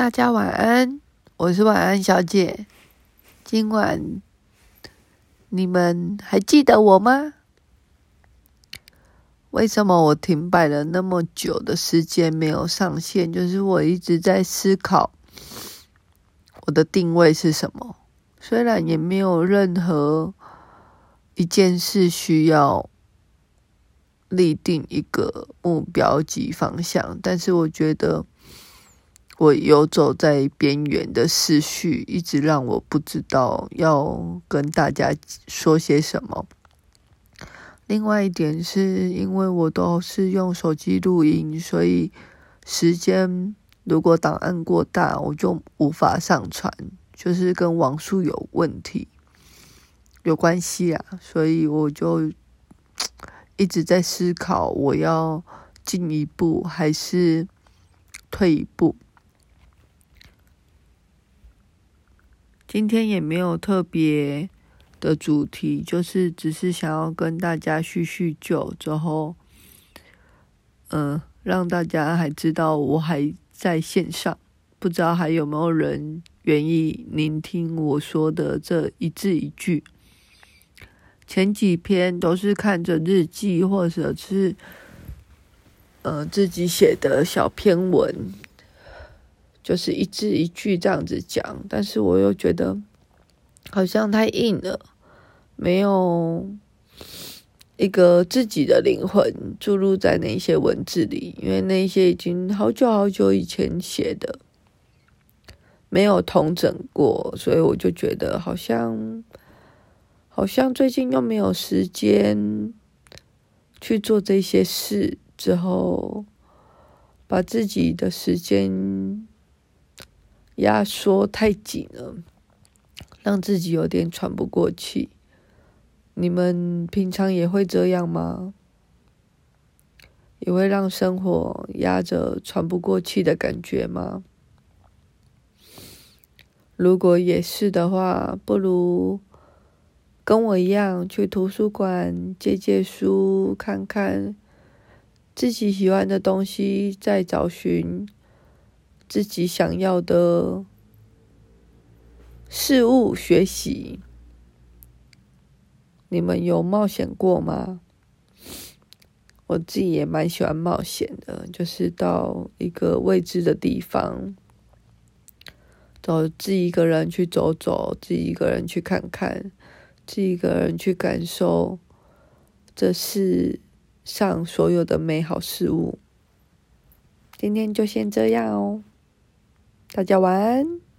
大家晚安，我是晚安小姐。今晚你们还记得我吗？为什么我停摆了那么久的时间没有上线？就是我一直在思考我的定位是什么。虽然也没有任何一件事需要。立定一个目标及方向，但是我觉得我游走在边缘的思绪，一直让我不知道要跟大家说些什么。另外一点是因为我都是用手机录音，所以时间如果档案过大，我就无法上传，就是跟网速有问题有关系啊，所以我就。一直在思考，我要进一步还是退一步？今天也没有特别的主题，就是只是想要跟大家叙叙旧，之后，嗯，让大家还知道我还在线上，不知道还有没有人愿意聆听我说的这一字一句。前几篇都是看着日记，或者是呃自己写的小篇文，就是一字一句这样子讲。但是我又觉得好像太硬了，没有一个自己的灵魂注入在那些文字里，因为那些已经好久好久以前写的，没有同整过，所以我就觉得好像。好像最近又没有时间去做这些事，之后把自己的时间压缩太紧了，让自己有点喘不过气。你们平常也会这样吗？也会让生活压着喘不过气的感觉吗？如果也是的话，不如。跟我一样去图书馆借借书，看看自己喜欢的东西，再找寻自己想要的事物学习。你们有冒险过吗？我自己也蛮喜欢冒险的，就是到一个未知的地方，走自己一个人去走走，自己一个人去看看。自己一个人去感受这世上所有的美好事物。今天就先这样哦，大家晚安。